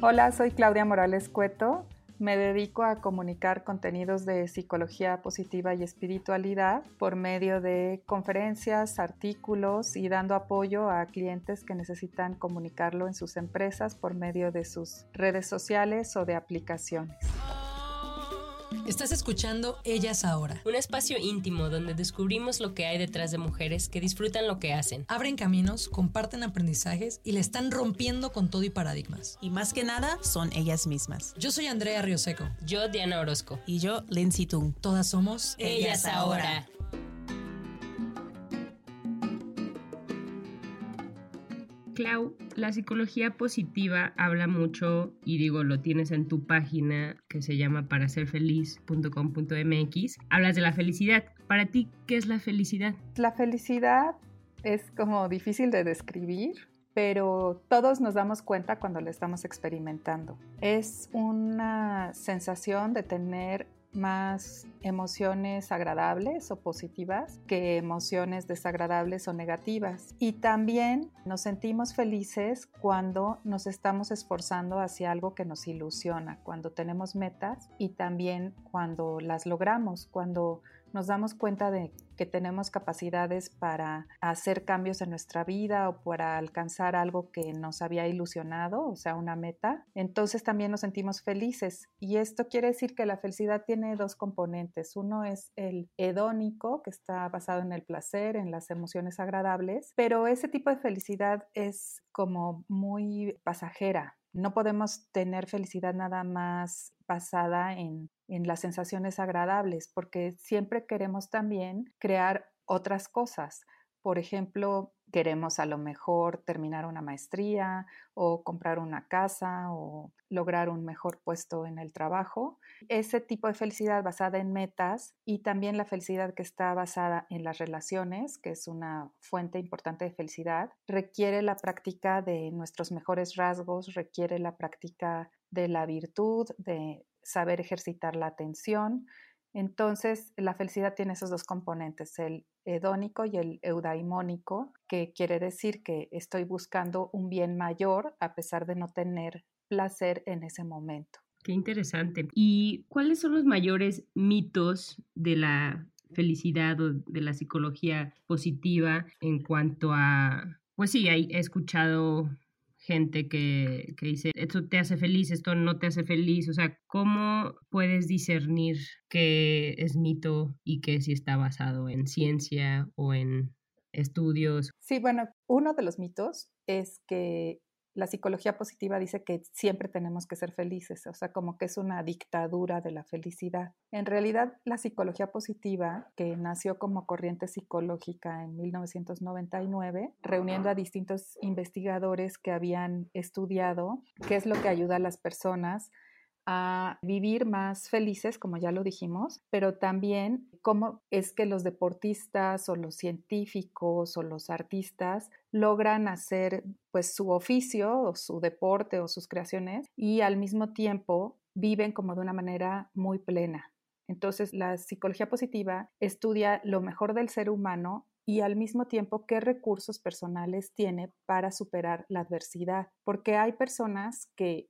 Hola, soy Claudia Morales Cueto. Me dedico a comunicar contenidos de psicología positiva y espiritualidad por medio de conferencias, artículos y dando apoyo a clientes que necesitan comunicarlo en sus empresas por medio de sus redes sociales o de aplicaciones. Estás escuchando Ellas Ahora. Un espacio íntimo donde descubrimos lo que hay detrás de mujeres que disfrutan lo que hacen. Abren caminos, comparten aprendizajes y le están rompiendo con todo y paradigmas. Y más que nada, son ellas mismas. Yo soy Andrea Rioseco. Yo, Diana Orozco. Y yo, Lindsay Tung. Todas somos Ellas, Ahora. Clau, la psicología positiva habla mucho, y digo, lo tienes en tu página que se llama paraserfeliz.com.mx, hablas de la felicidad. Para ti, ¿qué es la felicidad? La felicidad es como difícil de describir, pero todos nos damos cuenta cuando la estamos experimentando. Es una sensación de tener más emociones agradables o positivas que emociones desagradables o negativas. Y también nos sentimos felices cuando nos estamos esforzando hacia algo que nos ilusiona, cuando tenemos metas y también cuando las logramos, cuando nos damos cuenta de que tenemos capacidades para hacer cambios en nuestra vida o para alcanzar algo que nos había ilusionado, o sea, una meta, entonces también nos sentimos felices. Y esto quiere decir que la felicidad tiene dos componentes. Uno es el hedónico, que está basado en el placer, en las emociones agradables, pero ese tipo de felicidad es como muy pasajera. No podemos tener felicidad nada más basada en, en las sensaciones agradables, porque siempre queremos también crear otras cosas. Por ejemplo, queremos a lo mejor terminar una maestría o comprar una casa o lograr un mejor puesto en el trabajo. Ese tipo de felicidad basada en metas y también la felicidad que está basada en las relaciones, que es una fuente importante de felicidad, requiere la práctica de nuestros mejores rasgos, requiere la práctica de la virtud, de saber ejercitar la atención. Entonces, la felicidad tiene esos dos componentes, el hedónico y el eudaimónico, que quiere decir que estoy buscando un bien mayor a pesar de no tener placer en ese momento. Qué interesante. ¿Y cuáles son los mayores mitos de la felicidad o de la psicología positiva en cuanto a, pues sí, he escuchado gente que, que, dice, esto te hace feliz, esto no te hace feliz. O sea, ¿cómo puedes discernir qué es mito y qué si está basado en ciencia o en estudios? Sí, bueno, uno de los mitos es que la psicología positiva dice que siempre tenemos que ser felices, o sea, como que es una dictadura de la felicidad. En realidad, la psicología positiva, que nació como corriente psicológica en 1999, reuniendo a distintos investigadores que habían estudiado qué es lo que ayuda a las personas a vivir más felices, como ya lo dijimos, pero también cómo es que los deportistas o los científicos o los artistas logran hacer pues su oficio o su deporte o sus creaciones y al mismo tiempo viven como de una manera muy plena. Entonces la psicología positiva estudia lo mejor del ser humano y al mismo tiempo qué recursos personales tiene para superar la adversidad, porque hay personas que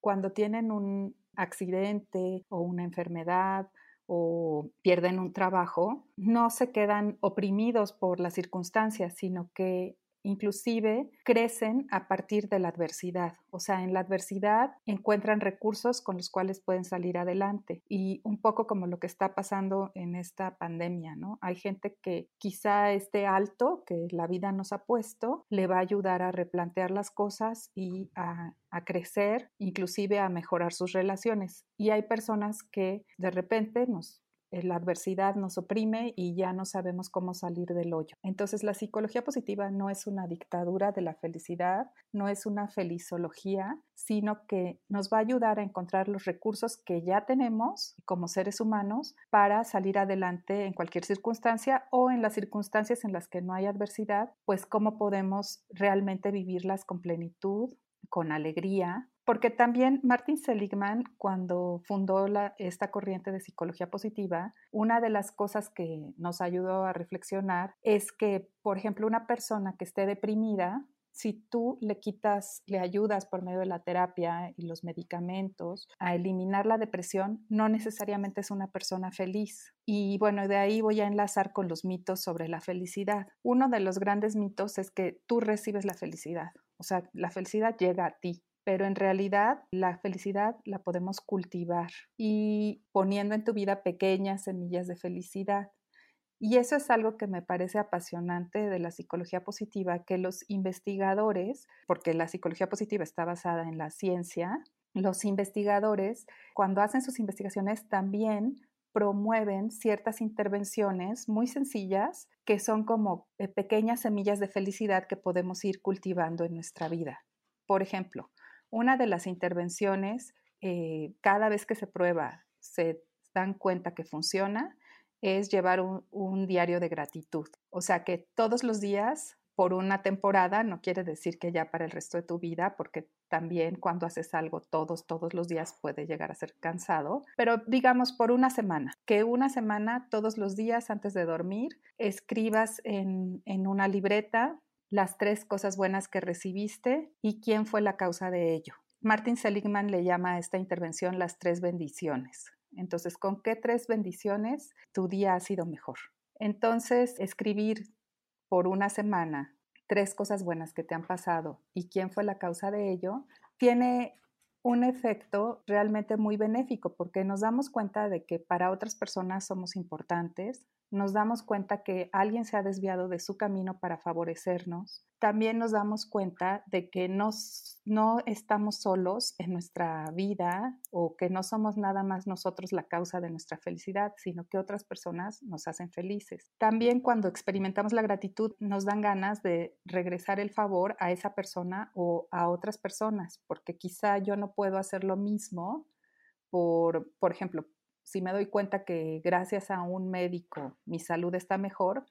cuando tienen un accidente o una enfermedad o pierden un trabajo, no se quedan oprimidos por las circunstancias, sino que inclusive crecen a partir de la adversidad. O sea, en la adversidad encuentran recursos con los cuales pueden salir adelante. Y un poco como lo que está pasando en esta pandemia, ¿no? Hay gente que quizá este alto que la vida nos ha puesto le va a ayudar a replantear las cosas y a, a crecer, inclusive a mejorar sus relaciones. Y hay personas que de repente nos la adversidad nos oprime y ya no sabemos cómo salir del hoyo. Entonces la psicología positiva no es una dictadura de la felicidad, no es una felizología, sino que nos va a ayudar a encontrar los recursos que ya tenemos como seres humanos para salir adelante en cualquier circunstancia o en las circunstancias en las que no hay adversidad, pues cómo podemos realmente vivirlas con plenitud, con alegría, porque también Martin Seligman, cuando fundó esta corriente de psicología positiva, una de las cosas que nos ayudó a reflexionar es que, por ejemplo, una persona que esté deprimida, si tú le quitas, le ayudas por medio de la terapia y los medicamentos a eliminar la depresión, no necesariamente es una persona feliz. Y bueno, de ahí voy a enlazar con los mitos sobre la felicidad. Uno de los grandes mitos es que tú recibes la felicidad, o sea, la felicidad llega a ti pero en realidad la felicidad la podemos cultivar y poniendo en tu vida pequeñas semillas de felicidad. Y eso es algo que me parece apasionante de la psicología positiva, que los investigadores, porque la psicología positiva está basada en la ciencia, los investigadores, cuando hacen sus investigaciones, también promueven ciertas intervenciones muy sencillas que son como eh, pequeñas semillas de felicidad que podemos ir cultivando en nuestra vida. Por ejemplo, una de las intervenciones, eh, cada vez que se prueba, se dan cuenta que funciona, es llevar un, diario de gratitud. O sea que todos los días, por una temporada, no quiere decir que ya para el resto de tu vida, porque también cuando haces algo todos, todos los días puede llegar a ser cansado, pero digamos por una semana, que una semana, todos los días antes de dormir, escribas en una libreta las tres cosas buenas que recibiste y quién fue la causa de ello. Martin Seligman le llama a esta intervención las tres bendiciones. Entonces, ¿con qué tres bendiciones tu día ha sido mejor? Entonces, escribir por una semana tres cosas buenas que te han pasado y quién fue la causa de ello, tiene un efecto realmente muy benéfico porque nos damos cuenta de que para otras personas somos importantes, nos damos cuenta que alguien se ha desviado de su camino para favorecernos. También nos damos cuenta de que nos, no estamos solos en nuestra vida o que no somos nada más nosotros la causa de nuestra felicidad, sino que otras personas nos hacen felices. También cuando experimentamos la gratitud nos dan ganas de regresar el favor a esa persona o a otras personas, porque quizá yo no puedo hacer lo mismo por, por ejemplo, si me doy cuenta que gracias a un médico mi salud está mejor,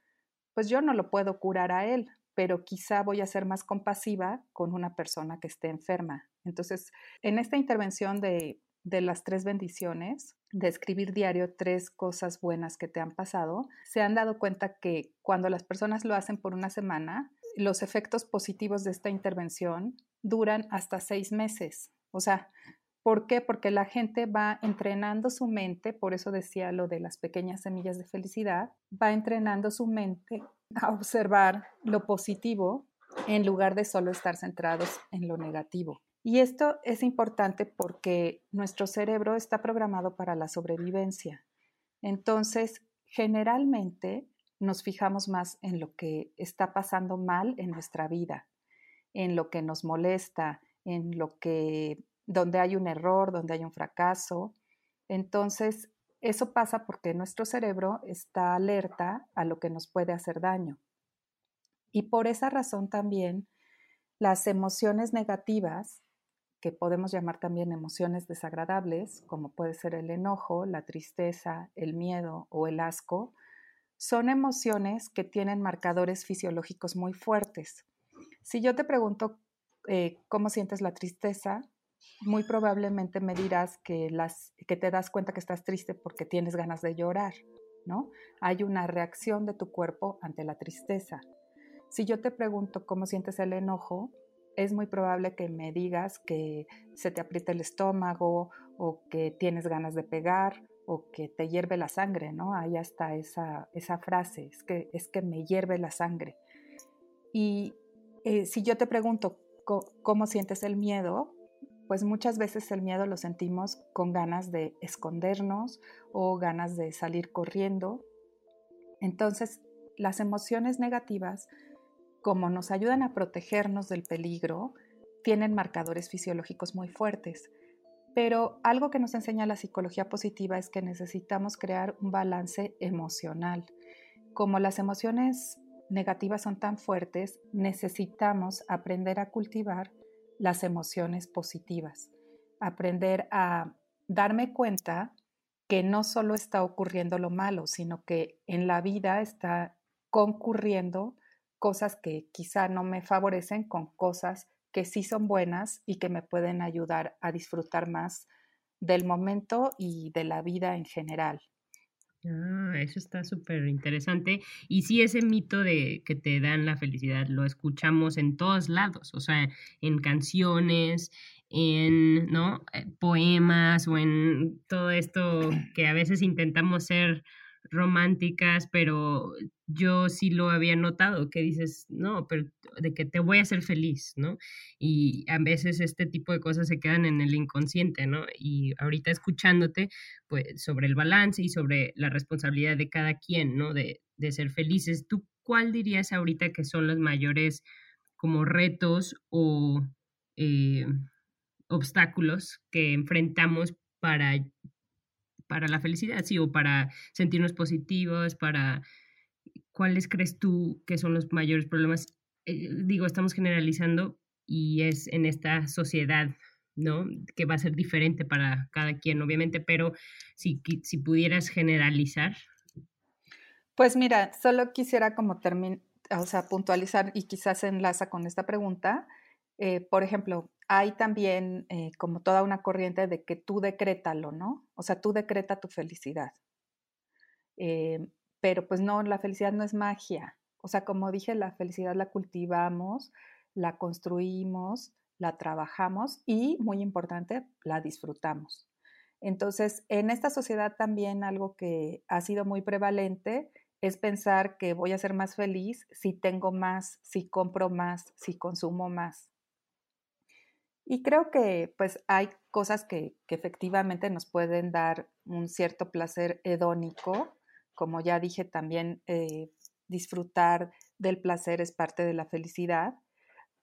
pues yo no lo puedo curar a él, pero quizá voy a ser más compasiva con una persona que esté enferma. Entonces, en esta intervención de, de las tres bendiciones, de escribir diario tres cosas buenas que te han pasado, se han dado cuenta que cuando las personas lo hacen por una semana, los efectos positivos de esta intervención duran hasta seis meses. O sea, ¿Por qué? Porque la gente va entrenando su mente, por eso decía lo de las pequeñas semillas de felicidad, va entrenando su mente a observar lo positivo en lugar de solo estar centrados en lo negativo. Y esto es importante porque nuestro cerebro está programado para la sobrevivencia. Entonces, generalmente nos fijamos más en lo que está pasando mal en nuestra vida, en lo que nos molesta, en lo que donde hay un error, donde hay un fracaso. Entonces, eso pasa porque nuestro cerebro está alerta a lo que nos puede hacer daño. Y por esa razón también las emociones negativas, que podemos llamar también emociones desagradables, como puede ser el enojo, la tristeza, el miedo o el asco, son emociones que tienen marcadores fisiológicos muy fuertes. Si yo te pregunto eh, cómo sientes la tristeza, muy probablemente me dirás que, las, que te das cuenta que estás triste porque tienes ganas de llorar, ¿no? Hay una reacción de tu cuerpo ante la tristeza. Si yo te pregunto cómo sientes el enojo, es muy probable que me digas que se te aprieta el estómago o que tienes ganas de pegar o que te hierve la sangre, ¿no? Ahí está esa, esa frase, es que, es que me hierve la sangre. Y eh, si yo te pregunto cómo sientes el miedo, pues muchas veces el miedo lo sentimos con ganas de escondernos o ganas de salir corriendo. Entonces, las emociones negativas, como nos ayudan a protegernos del peligro, tienen marcadores fisiológicos muy fuertes. Pero algo que nos enseña la psicología positiva es que necesitamos crear un balance emocional. Como las emociones negativas son tan fuertes, necesitamos aprender a cultivar las emociones positivas, aprender a darme cuenta que no solo está ocurriendo lo malo, sino que en la vida está concurriendo cosas que quizá no me favorecen con cosas que sí son buenas y que me pueden ayudar a disfrutar más del momento y de la vida en general. Ah, eso está súper interesante. Y sí, ese mito de que te dan la felicidad lo escuchamos en todos lados, o sea, en canciones, en ¿no? Eh, poemas o en todo esto que a veces intentamos ser románticas, pero yo sí lo había notado, que dices, no, pero de que te voy a hacer feliz, ¿no? Y a veces este tipo de cosas se quedan en el inconsciente, ¿no? Y ahorita escuchándote, pues sobre el balance y sobre la responsabilidad de cada quien, ¿no? De, de ser felices, ¿tú cuál dirías ahorita que son los mayores como retos o eh, obstáculos que enfrentamos para para la felicidad, sí, o para sentirnos positivos, para cuáles crees tú que son los mayores problemas. Eh, digo, estamos generalizando y es en esta sociedad, ¿no? Que va a ser diferente para cada quien, obviamente, pero si, si pudieras generalizar. Pues mira, solo quisiera como terminar, o sea, puntualizar y quizás enlaza con esta pregunta. Eh, por ejemplo, hay también eh, como toda una corriente de que tú decrétalo, ¿no? O sea, tú decreta tu felicidad. Eh, pero pues no, la felicidad no es magia. O sea, como dije, la felicidad la cultivamos, la construimos, la trabajamos y, muy importante, la disfrutamos. Entonces, en esta sociedad también algo que ha sido muy prevalente es pensar que voy a ser más feliz si tengo más, si compro más, si consumo más. Y creo que pues hay cosas que, efectivamente nos pueden dar un cierto placer hedónico, como ya dije también, eh, disfrutar del placer es parte de la felicidad,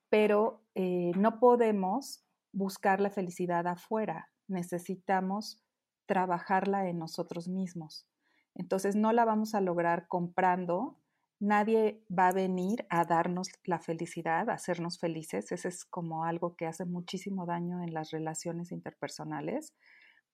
pero eh, no podemos buscar la felicidad afuera, necesitamos trabajarla en nosotros mismos. Entonces no la vamos a lograr comprando Nadie va a venir a darnos la felicidad, a hacernos felices. Ese es como algo que hace muchísimo daño en las relaciones interpersonales.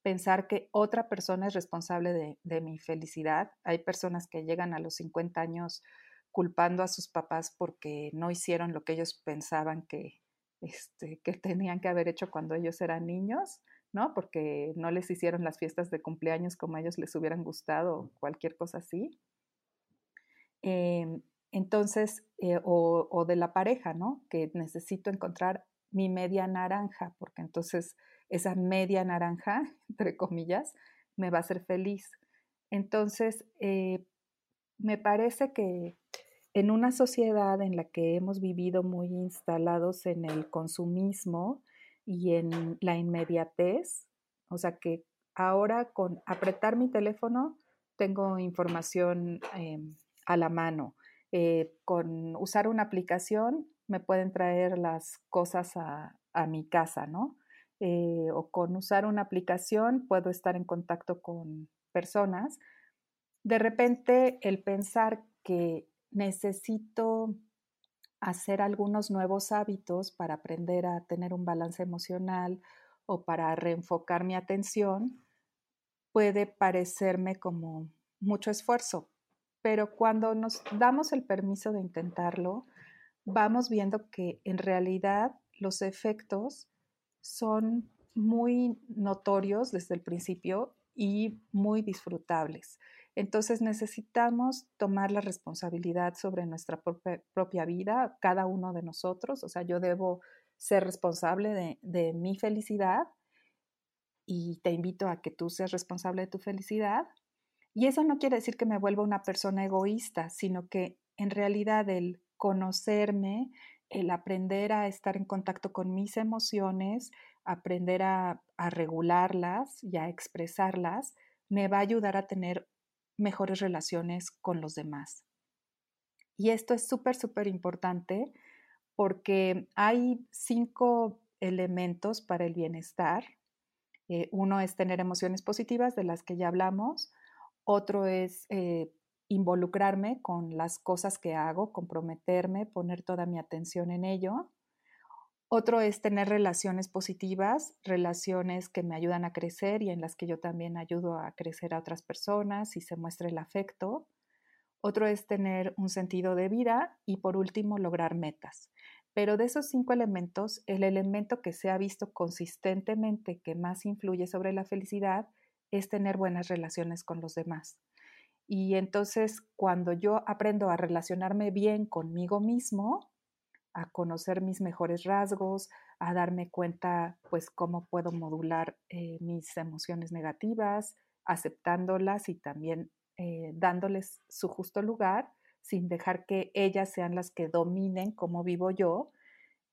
Pensar que otra persona es responsable de, mi felicidad. Hay personas que llegan a los 50 años culpando a sus papás porque no hicieron lo que ellos pensaban que, este, que tenían que haber hecho cuando ellos eran niños, ¿no? Porque no les hicieron las fiestas de cumpleaños como a ellos les hubieran gustado cualquier cosa así. Em, entonces, eh, o, de la pareja, ¿no? Que necesito encontrar mi media naranja, porque entonces esa media naranja, entre comillas, me va a hacer feliz. Entonces, eh, me parece que en una sociedad en la que hemos vivido muy instalados en el consumismo y en la inmediatez, o sea que ahora con apretar mi teléfono tengo información em, a la mano. Eh, con usar una aplicación me pueden traer las cosas a, mi casa, ¿no? Eh, o con usar una aplicación puedo estar en contacto con personas. De repente, el pensar que necesito hacer algunos nuevos hábitos para aprender a tener un balance emocional o para reenfocar mi atención puede parecerme como mucho esfuerzo, pero cuando nos damos el permiso de intentarlo, vamos viendo que en realidad los efectos son muy notorios desde el principio y muy disfrutables. Entonces necesitamos tomar la responsabilidad sobre nuestra propia, vida, cada uno de nosotros. O sea, yo debo ser responsable de mi felicidad y te invito a que tú seas responsable de tu felicidad y eso no quiere decir que me vuelva una persona egoísta, sino que en realidad el conocerme, el aprender a estar en contacto con mis emociones, aprender a, regularlas y a expresarlas, me va a ayudar a tener mejores relaciones con los demás. Y esto es súper, súper importante porque hay cinco elementos para el bienestar Eh, uno es tener emociones positivas de las que ya hablamos, otro es eh, involucrarme con las cosas que hago, comprometerme, poner toda mi atención en ello. Otro es tener relaciones positivas, relaciones que me ayudan a crecer y en las que yo también ayudo a crecer a otras personas y se muestra el afecto. Otro es tener un sentido de vida y por último lograr metas. Pero de esos cinco elementos, el elemento que se ha visto consistentemente que más influye sobre la felicidad es tener buenas relaciones con los demás. Y entonces cuando yo aprendo a relacionarme bien conmigo mismo, a conocer mis mejores rasgos, a darme cuenta pues cómo puedo modular eh, mis emociones negativas, aceptándolas y también eh, dándoles su justo lugar, sin dejar que ellas sean las que dominen cómo vivo yo,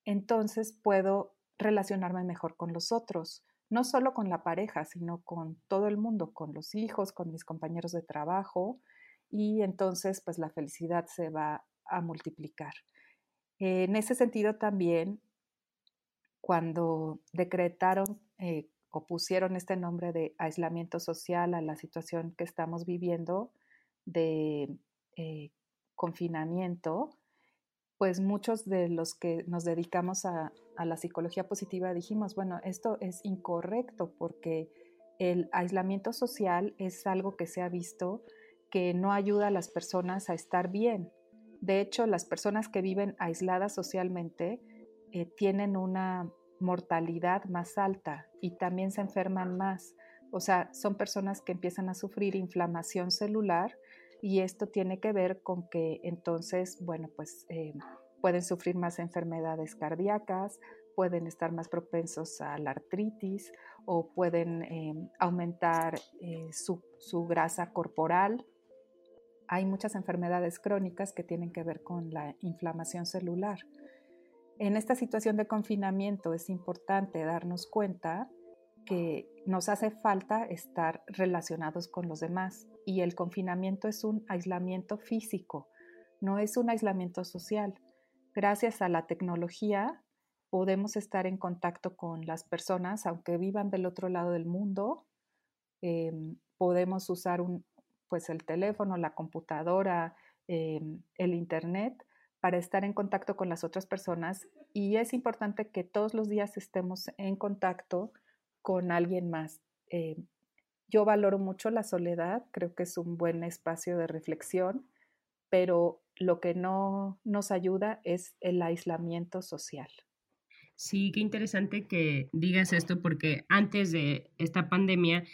entonces puedo relacionarme mejor con los otros, no solo con la pareja, sino con todo el mundo, con los hijos, con mis compañeros de trabajo, y entonces pues la felicidad se va a multiplicar. En ese sentido también, cuando decretaron eh, o pusieron este nombre de aislamiento social a la situación que estamos viviendo de eh, confinamiento, pues muchos de los que nos dedicamos a, la psicología positiva dijimos, bueno, esto es incorrecto porque el aislamiento social es algo que se ha visto que no ayuda a las personas a estar bien, de hecho, las personas que viven aisladas socialmente eh, tienen una mortalidad más alta y también se enferman más. O sea, son personas que empiezan a sufrir inflamación celular y esto tiene que ver con que entonces, bueno, pues eh, pueden sufrir más enfermedades cardíacas, pueden estar más propensos a la artritis o pueden eh, aumentar su grasa corporal hay muchas enfermedades crónicas que tienen que ver con la inflamación celular. En esta situación de confinamiento es importante darnos cuenta que nos hace falta estar relacionados con los demás y el confinamiento es un aislamiento físico, no es un aislamiento social. Gracias a la tecnología podemos estar en contacto con las personas, aunque vivan del otro lado del mundo. Em, podemos usar un, pues el teléfono, la computadora, em, el internet para estar en contacto con las otras personas y es importante que todos los días estemos en contacto con alguien más. Eh, yo valoro mucho la soledad, creo que es un buen espacio de reflexión, pero lo que no nos ayuda es el aislamiento social. Sí, qué interesante que digas esto porque antes de esta pandemia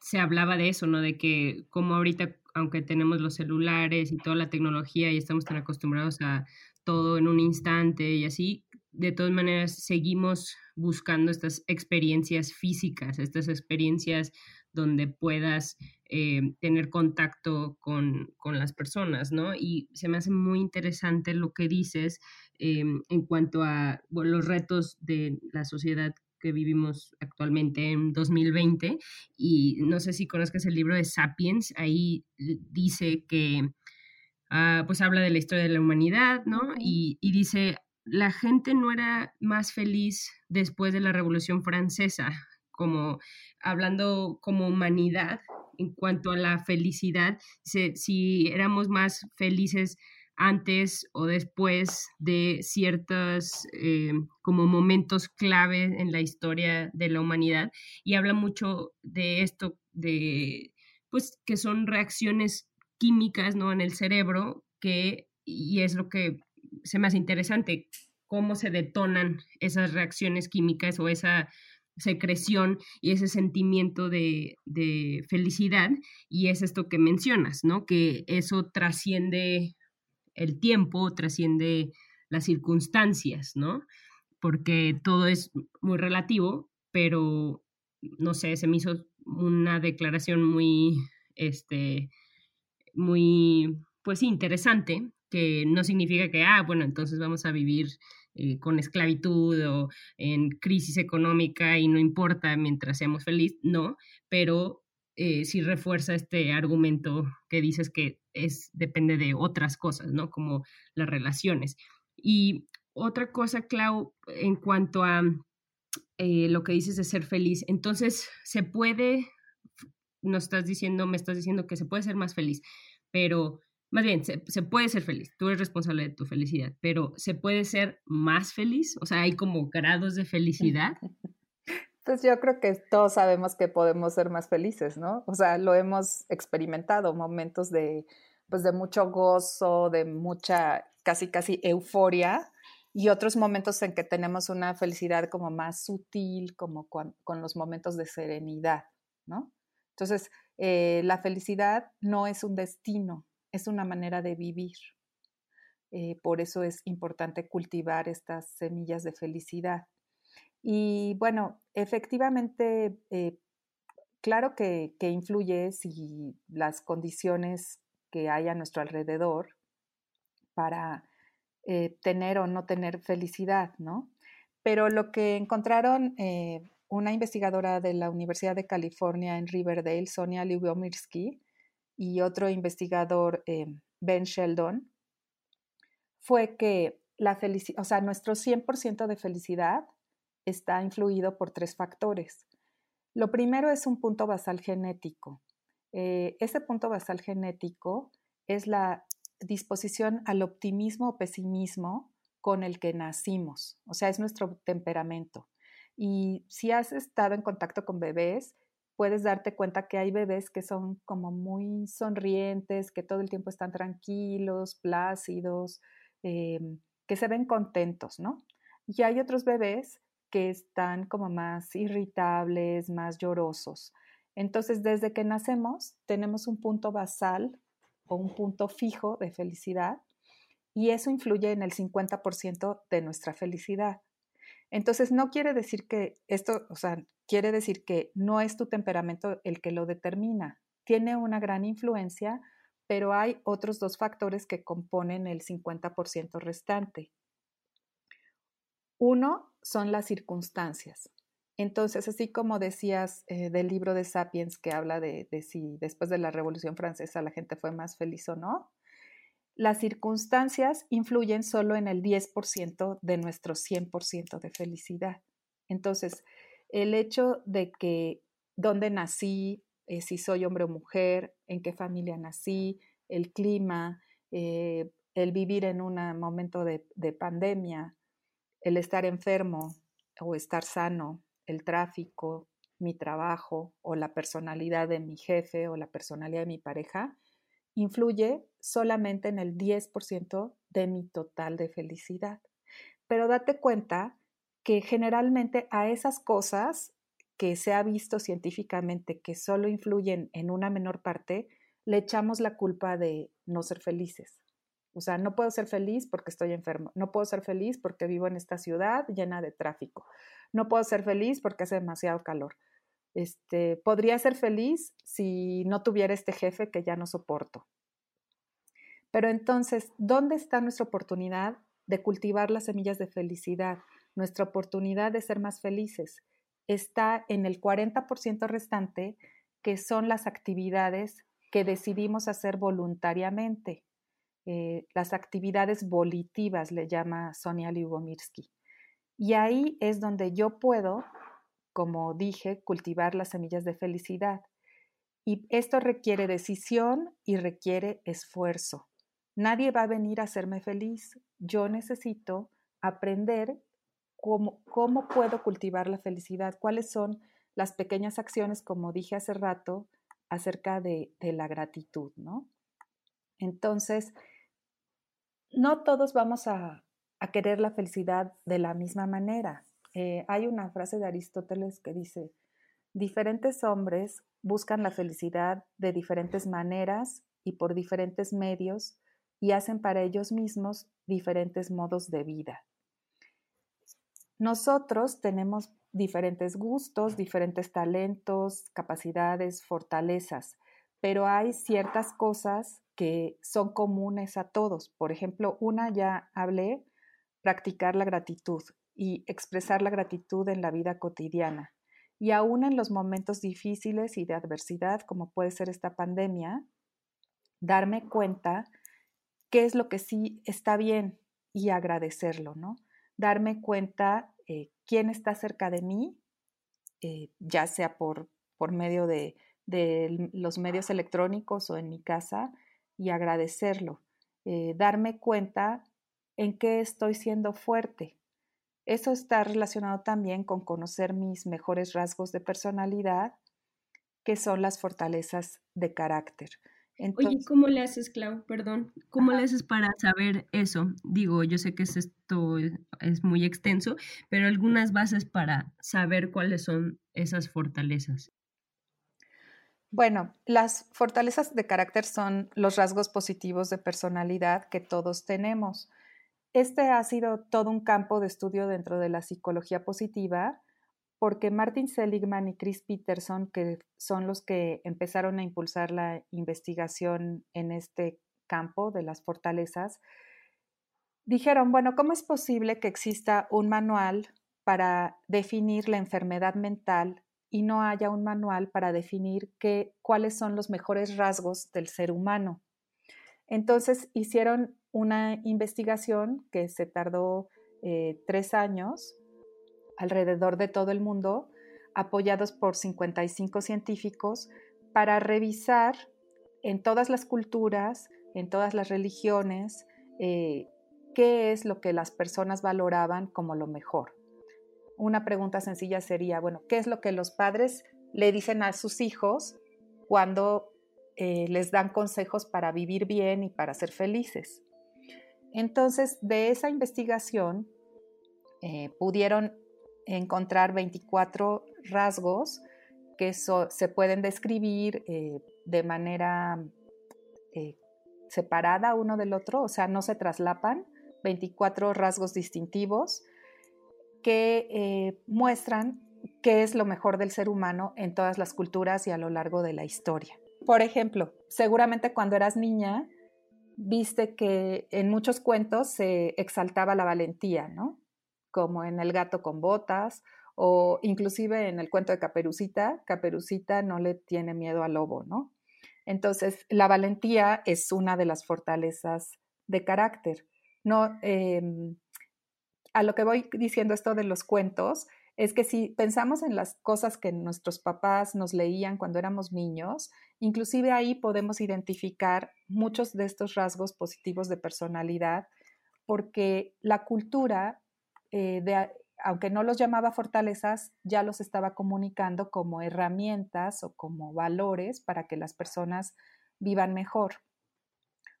se hablaba de eso, ¿no? De que como ahorita, aunque tenemos los celulares y toda la tecnología y estamos tan acostumbrados a todo en un instante y así, de todas maneras seguimos buscando estas experiencias físicas, estas experiencias donde puedas eh, tener contacto con, las personas, ¿no? Y se me hace muy interesante lo que dices em, en cuanto a los retos de la sociedad que vivimos actualmente en 2020. Y no sé si conozcas el libro de Sapiens, ahí dice que, ah, pues habla de la historia de la humanidad, ¿no? Y, y dice, la gente no era más feliz después de la Revolución Francesa, como hablando como humanidad en cuanto a la felicidad, si éramos más felices antes o después de ciertos eh, como momentos clave en la historia de la humanidad y habla mucho de esto de pues que son reacciones químicas no en el cerebro que y es lo que se me hace interesante cómo se detonan esas reacciones químicas o esa secreción y ese sentimiento de, de felicidad y es esto que mencionas, ¿no? Que eso trasciende el tiempo, trasciende las circunstancias, ¿no? Porque todo es muy relativo, pero no sé, se me hizo una declaración muy, este, muy, pues interesante, que no significa que, ah, bueno, entonces vamos a vivir eh, con esclavitud o en crisis económica y no importa mientras seamos felices, no, pero eh, sí refuerza este argumento que dices que es, depende de otras cosas, ¿no? Como las relaciones. Y otra cosa, Clau, en cuanto a eh, lo que dices de ser feliz. Entonces, se puede, no estás diciendo, me estás diciendo que se puede ser más feliz, pero más bien, se, se, puede ser feliz, tú eres responsable de tu felicidad, pero ¿se puede ser más feliz? O sea, hay como grados de felicidad. Pues yo creo que todos sabemos que podemos ser más felices, ¿no? O sea, lo hemos experimentado, momentos de, pues de mucho gozo, de mucha, casi, casi euforia, y otros momentos en que tenemos una felicidad como más sutil, como con, con los momentos de serenidad, ¿no? Entonces, eh, la felicidad no es un destino, es una manera de vivir. Eh, por eso es importante cultivar estas semillas de felicidad. Y bueno, efectivamente, eh, claro que, influye si las condiciones que hay a nuestro alrededor para eh, tener o no tener felicidad, ¿no? Pero lo que encontraron una investigadora de la Universidad de California en Riverdale, Sonia Lyubomirsky, y otro investigador, Ben Sheldon, fue que la felicidad, o sea, nuestro 100% de felicidad está influido por tres factores. Lo primero es un punto basal genético. Eh, ese punto basal genético es la disposición al optimismo o pesimismo con el que nacimos, o sea, es nuestro temperamento. Y si has estado en contacto con bebés, puedes darte cuenta que hay bebés que son como muy sonrientes, que todo el tiempo están tranquilos, plácidos, em, que se ven contentos, ¿no? Y hay otros bebés que están como más irritables, más llorosos. Entonces, desde que nacemos, tenemos un punto basal o un punto fijo de felicidad y eso influye en el 50% de nuestra felicidad. Entonces, no quiere decir que esto, o sea, quiere decir que no es tu temperamento el que lo determina. Tiene una gran influencia, pero hay otros dos factores que componen el 50% restante. Uno son las circunstancias. Entonces, así como decías eh, del libro de Sapiens que habla de, si después de la Revolución Francesa la gente fue más feliz o no, las circunstancias influyen solo en el 10% de nuestro 100% de felicidad. Entonces, el hecho de que dónde nací, eh, si soy hombre o mujer, en qué familia nací, el clima, eh, el vivir en un momento de pandemia, el estar enfermo o estar sano, el tráfico, mi trabajo o la personalidad de mi jefe o la personalidad de mi pareja, influye solamente en el 10% de mi total de felicidad. Pero date cuenta que generalmente a esas cosas que se ha visto científicamente que solo influyen en una menor parte, le echamos la culpa de no ser felices. O sea, no puedo ser feliz porque estoy enfermo. No puedo ser feliz porque vivo en esta ciudad llena de tráfico. No puedo ser feliz porque hace demasiado calor. Este, podría ser feliz si no tuviera este jefe que ya no soporto. Pero entonces, ¿dónde está nuestra oportunidad de cultivar las semillas de felicidad? Nuestra oportunidad de ser más felices está en el 40% restante, que son las actividades que decidimos hacer voluntariamente. Eh, las actividades volitivas, le llama Sonia Lyubomirsky. Y ahí es donde yo puedo, como dije, cultivar las semillas de felicidad. Y esto requiere decisión y requiere esfuerzo. Nadie va a venir a hacerme feliz. Yo necesito aprender cómo, cómo puedo cultivar la felicidad, cuáles son las pequeñas acciones, como dije hace rato, acerca de, la gratitud, ¿no? Entonces, no todos vamos a, querer la felicidad de la misma manera. Eh, hay una frase de Aristóteles que dice, diferentes hombres buscan la felicidad de diferentes maneras y por diferentes medios y hacen para ellos mismos diferentes modos de vida. Nosotros tenemos diferentes gustos, diferentes talentos, capacidades, fortalezas, pero hay ciertas cosas que son comunes a todos. Por ejemplo, una ya hablé, practicar la gratitud y expresar la gratitud en la vida cotidiana. Y aún en los momentos difíciles y de adversidad, como puede ser esta pandemia, darme cuenta qué es lo que sí está bien y agradecerlo, ¿no? Darme cuenta eh, quién está cerca de mí, eh, ya sea por, por medio de, de, los medios electrónicos o en mi casa, y agradecerlo. darme cuenta en qué estoy siendo fuerte. Eso está relacionado también con conocer mis mejores rasgos de personalidad, que son las fortalezas de carácter. Oye, ¿cómo le haces, Clau? Perdón. ¿Cómo le haces para saber eso? Digo, yo sé que esto es muy extenso, pero algunas bases para saber cuáles son esas fortalezas. Bueno, las fortalezas de carácter son los rasgos positivos de personalidad que todos tenemos. Este ha sido todo un campo de estudio dentro de la psicología positiva, porque Martin Seligman y Chris Peterson, que son los que empezaron a impulsar la investigación en este campo de las fortalezas, dijeron, bueno, ¿cómo es posible que exista un manual para definir la enfermedad mental y no haya un manual para definir qué, cuáles son los mejores rasgos del ser humano? Entonces hicieron una investigación que se tardó eh, tres años alrededor de todo el mundo, apoyados por 55 científicos, para revisar en todas las culturas, en todas las religiones, eh, qué es lo que las personas valoraban como lo mejor. Una pregunta sencilla sería, bueno, ¿qué es lo que los padres le dicen a sus hijos cuando eh, les dan consejos para vivir bien y para ser felices? Entonces, de esa investigación eh, pudieron encontrar 24 rasgos que se pueden describir eh, de manera separada uno del otro, o sea, no se traslapan, 24 rasgos distintivos que muestran qué es lo mejor del ser humano en todas las culturas y a lo largo de la historia. Por ejemplo, seguramente cuando eras niña, viste que en muchos cuentos se exaltaba la valentía, ¿no? Como en El gato con botas o inclusive en el cuento de Caperucita, Caperucita no le tiene miedo al lobo, ¿no? Entonces, la valentía es una de las fortalezas de carácter. No, em, a lo que voy diciendo esto de los cuentos es que si pensamos en las cosas que nuestros papás nos leían cuando éramos niños, inclusive ahí podemos identificar muchos de estos rasgos positivos de personalidad, porque la cultura, eh, aunque no los llamaba fortalezas, ya los estaba comunicando como herramientas o como valores para que las personas vivan mejor.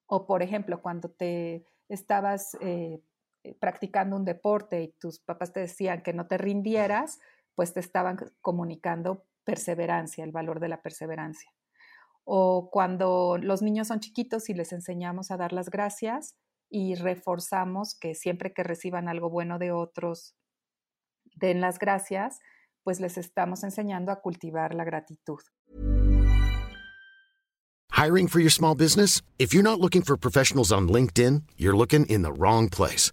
O, por ejemplo, cuando te estabas eh, practicando un deporte y tus papás te decían que no te rindieras, pues te estaban comunicando perseverancia, el valor de la perseverancia. O cuando los niños son chiquitos y les enseñamos a dar las gracias y reforzamos que siempre que reciban algo bueno de otros, den las gracias, pues les estamos enseñando a cultivar la gratitud. Hiring for your small business? If you're not looking for professionals on LinkedIn, you're looking in the wrong place.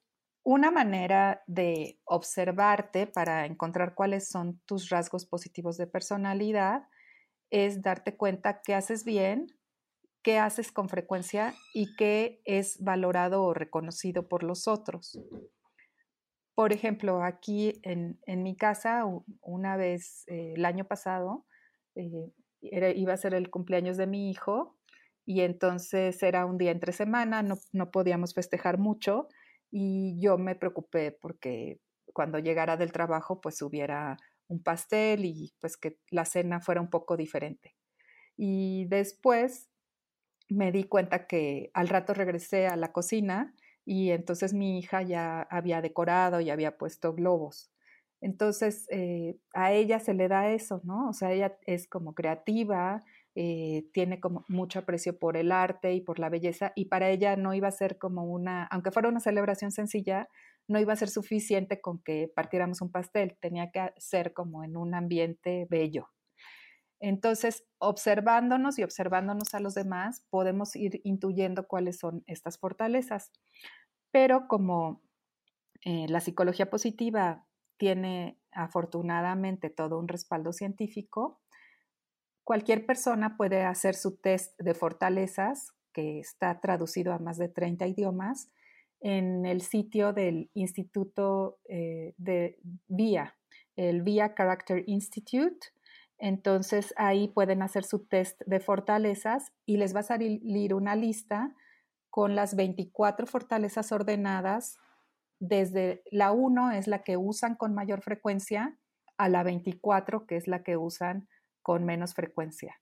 Una manera de observarte para encontrar cuáles son tus rasgos positivos de personalidad es darte cuenta qué haces bien, qué haces con frecuencia y qué es valorado o reconocido por los otros. Por ejemplo, aquí en, mi casa, una vez eh, el año pasado, eh, iba a ser el cumpleaños de mi hijo y entonces era un día entre semana, no, no podíamos festejar mucho y yo me preocupé porque cuando llegara del trabajo pues hubiera un pastel y pues que la cena fuera un poco diferente. Y después me di cuenta que al rato regresé a la cocina y entonces mi hija ya había decorado y había puesto globos. Entonces eh, a ella se le da eso, ¿no? O sea, ella es como creativa, eh, tiene como mucho aprecio por el arte y por la belleza y para ella no iba a ser como una, aunque fuera una celebración sencilla, no iba a ser suficiente con que partiéramos un pastel, tenía que ser como en un ambiente bello. Entonces, observándonos y observándonos a los demás, podemos ir intuyendo cuáles son estas fortalezas. Pero como eh, la psicología positiva tiene afortunadamente todo un respaldo científico, cualquier persona puede hacer su test de fortalezas, que está traducido a más de 30 idiomas, en el sitio del Instituto eh, de VIA, el VIA Character Institute. Entonces ahí pueden hacer su test de fortalezas y les va a salir una lista con las 24 fortalezas ordenadas desde la 1 es la que usan con mayor frecuencia a la 24 que es la que usan con menos frecuencia.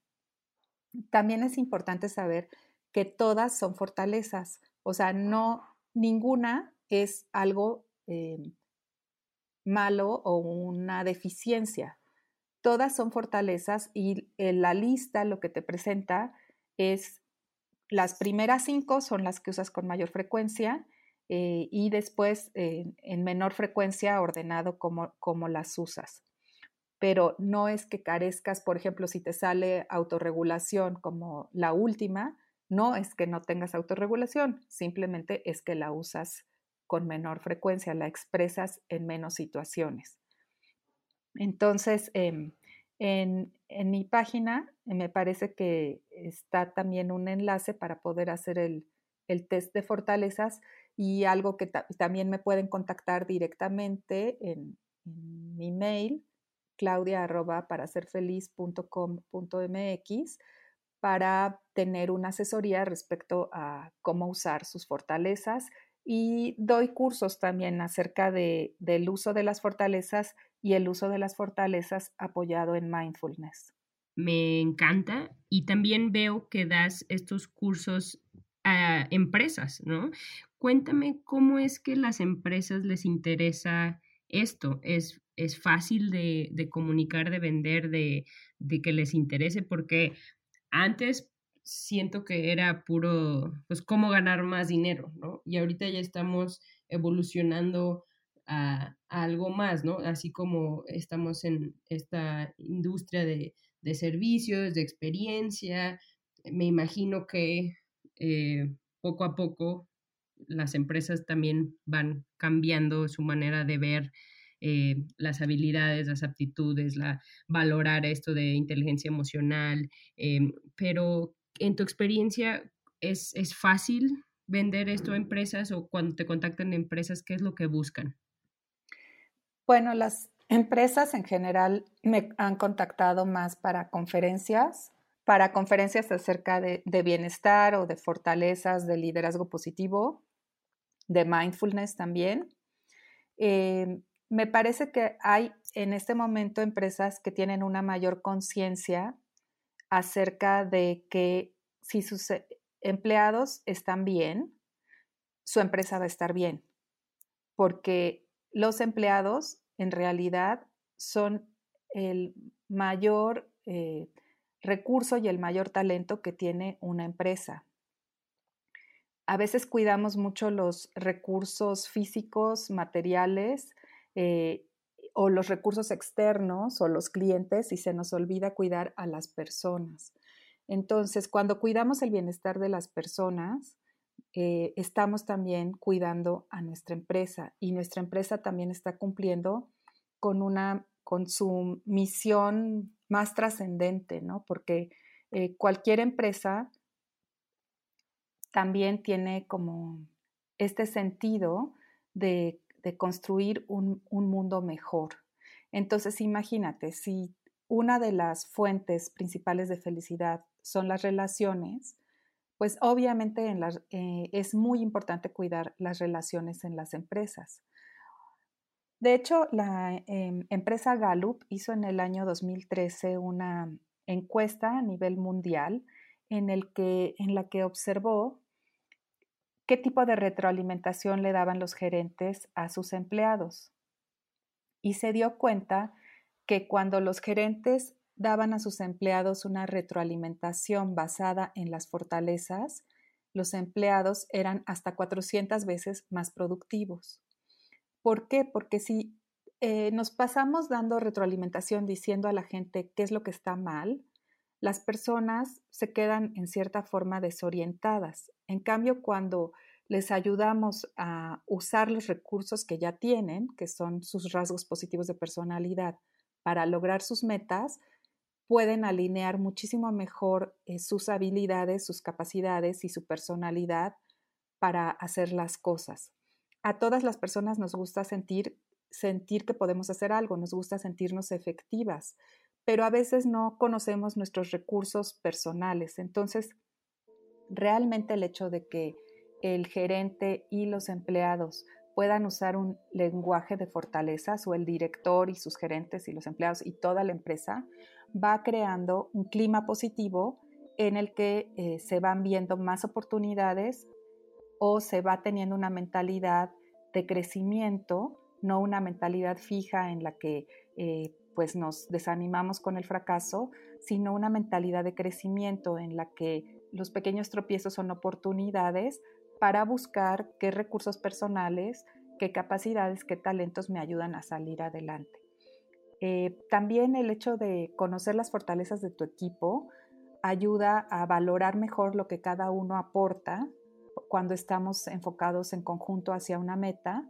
También es importante saber que todas son fortalezas, o sea, no ninguna es algo eh, malo o una deficiencia. Todas son fortalezas y en la lista lo que te presenta es las primeras cinco son las que usas con mayor frecuencia eh, y después eh, en menor frecuencia ordenado como, como las usas. Pero no es que carezcas, por ejemplo, si te sale autorregulación como la última, no es que no tengas autorregulación, simplemente es que la usas con menor frecuencia, la expresas en menos situaciones. Entonces, em, en, mi página me parece que está también un enlace para poder hacer el, el test de fortalezas y algo que también me pueden contactar directamente en, mi mail, claudia para para tener una asesoría respecto a cómo usar sus fortalezas y doy cursos también acerca de, del uso de las fortalezas y el uso de las fortalezas apoyado en mindfulness. Me encanta y también veo que das estos cursos a empresas, ¿no? Cuéntame cómo es que las empresas les interesa esto. ¿Es, es fácil de, de comunicar, de vender, de, de, que les interese? Porque antes siento que era puro, pues, cómo ganar más dinero, ¿no? Y ahorita ya estamos evolucionando a, algo más, ¿no? Así como estamos en esta industria de, de servicios, de experiencia, me imagino que eh, poco a poco las empresas también van cambiando su manera de ver eh, las habilidades, las aptitudes, la, valorar esto de inteligencia emocional, eh, pero en tu experiencia, ¿es, ¿es fácil vender esto a empresas o cuando te contactan empresas, qué es lo que buscan? Bueno, las empresas en general me han contactado más para conferencias para conferencias acerca de, bienestar o de fortalezas, de liderazgo positivo, de mindfulness también. Eh, me parece que hay en este momento empresas que tienen una mayor conciencia acerca de que si sus empleados están bien, su empresa va a estar bien, porque los empleados en realidad son el mayor eh, recurso y el mayor talento que tiene una empresa. A veces cuidamos mucho los recursos físicos, materiales eh, o los recursos externos o los clientes y se nos olvida cuidar a las personas. Entonces, cuando cuidamos el bienestar de las personas, eh, estamos también cuidando a nuestra empresa y nuestra empresa también está cumpliendo con una con su misión más trascendente, ¿no? Porque eh, cualquier empresa también tiene como este sentido de, construir un, un, mundo mejor. Entonces, imagínate, si una de las fuentes principales de felicidad son las relaciones, pues obviamente en eh, es muy importante cuidar las relaciones en las empresas. De hecho, la em, empresa Gallup hizo en el año 2013 una encuesta a nivel mundial en la que observó qué tipo de retroalimentación le daban los gerentes a sus empleados. Y se dio cuenta que cuando los gerentes daban a sus empleados una retroalimentación basada en las fortalezas, los empleados eran hasta 400 veces más productivos. ¿Por qué? Porque si eh, nos pasamos dando retroalimentación diciendo a la gente qué es lo que está mal, las personas se quedan en cierta forma desorientadas. En cambio, cuando les ayudamos a usar los recursos que ya tienen, que son sus rasgos positivos de personalidad, para lograr sus metas, pueden alinear muchísimo mejor eh, sus habilidades, sus capacidades y su personalidad para hacer las cosas. A todas las personas nos gusta sentir, sentir que podemos hacer algo, nos gusta sentirnos efectivas, pero a veces no conocemos nuestros recursos personales. Entonces, realmente el hecho de que el gerente y los empleados puedan usar un lenguaje de fortalezas o el director y sus gerentes y los empleados y toda la empresa va creando un clima positivo en el que eh, se van viendo más oportunidades o se va teniendo una mentalidad de crecimiento, no una mentalidad fija en la que eh, pues nos desanimamos con el fracaso, sino una mentalidad de crecimiento en la que los pequeños tropiezos son oportunidades para buscar qué recursos personales, qué capacidades, qué talentos me ayudan a salir adelante. Eh, también el hecho de conocer las fortalezas de tu equipo ayuda a valorar mejor lo que cada uno aporta cuando estamos enfocados en conjunto hacia una meta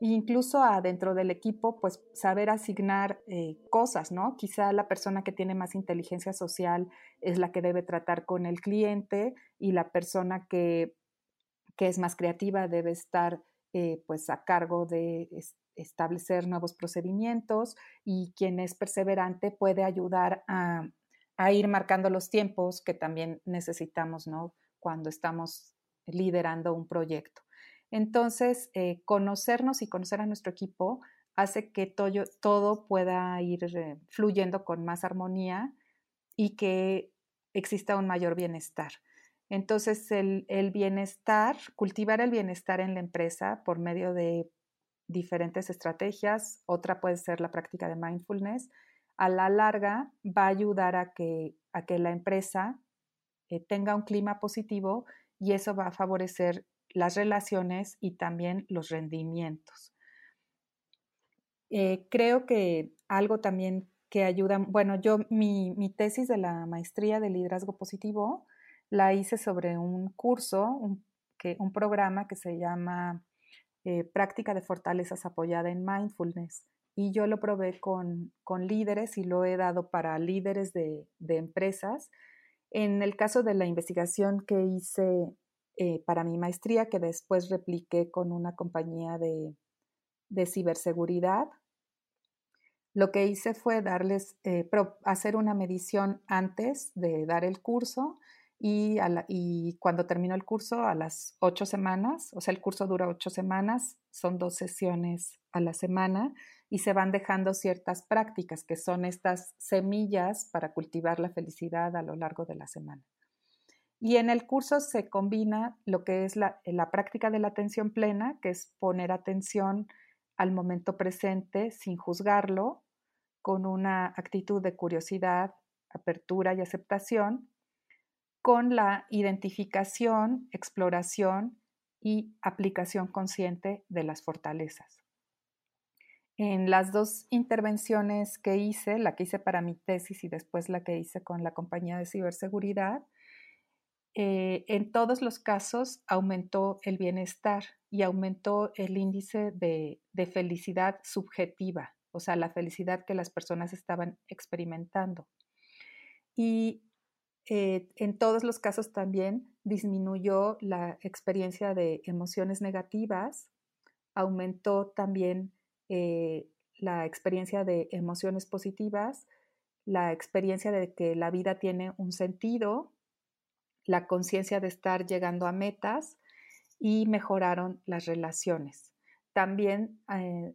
incluso adentro del equipo, pues saber asignar eh, cosas, ¿no? Quizá la persona que tiene más inteligencia social es la que debe tratar con el cliente y la persona que es más creativa debe estar eh, pues a cargo de establecer nuevos procedimientos y quien es perseverante puede ayudar a, ir marcando los tiempos que también necesitamos ¿no? cuando estamos liderando un proyecto. Entonces, eh, conocernos y conocer a nuestro equipo hace que todo, todo pueda ir eh, fluyendo con más armonía y que exista un mayor bienestar. Entonces, el, bienestar, cultivar el bienestar en la empresa por medio de diferentes estrategias, otra puede ser la práctica de mindfulness, a la larga va a ayudar a que, a que la empresa eh, tenga un clima positivo y eso va a favorecer las relaciones y también los rendimientos. Eh, creo que algo también que ayuda, bueno, yo mi, mi tesis de la maestría de liderazgo positivo la hice sobre un curso, un, que, un programa que se llama eh, Práctica de Fortalezas apoyada en Mindfulness. Y yo lo probé con, líderes y lo he dado para líderes de, empresas. En el caso de la investigación que hice eh, para mi maestría, que después repliqué con una compañía de, ciberseguridad, lo que hice fue darles, eh, hacer una medición antes de dar el curso y, y, cuando terminó el curso, a las ocho semanas, o sea, el curso dura ocho semanas, son dos sesiones a la semana y se van dejando ciertas prácticas que son estas semillas para cultivar la felicidad a lo largo de la semana. Y en el curso se combina lo que es la, la práctica de la atención plena, que es poner atención al momento presente sin juzgarlo, con una actitud de curiosidad, apertura y aceptación, con la identificación, exploración y aplicación consciente de las fortalezas. En las dos intervenciones que hice, la que hice para mi tesis y después la que hice con la compañía de ciberseguridad, eh, en todos los casos aumentó el bienestar y aumentó el índice de, felicidad subjetiva, o sea, la felicidad que las personas estaban experimentando. Y eh, en todos los casos también disminuyó la experiencia de emociones negativas, aumentó también eh, la experiencia de emociones positivas, la experiencia de que la vida tiene un sentido, la conciencia de estar llegando a metas y mejoraron las relaciones. También eh,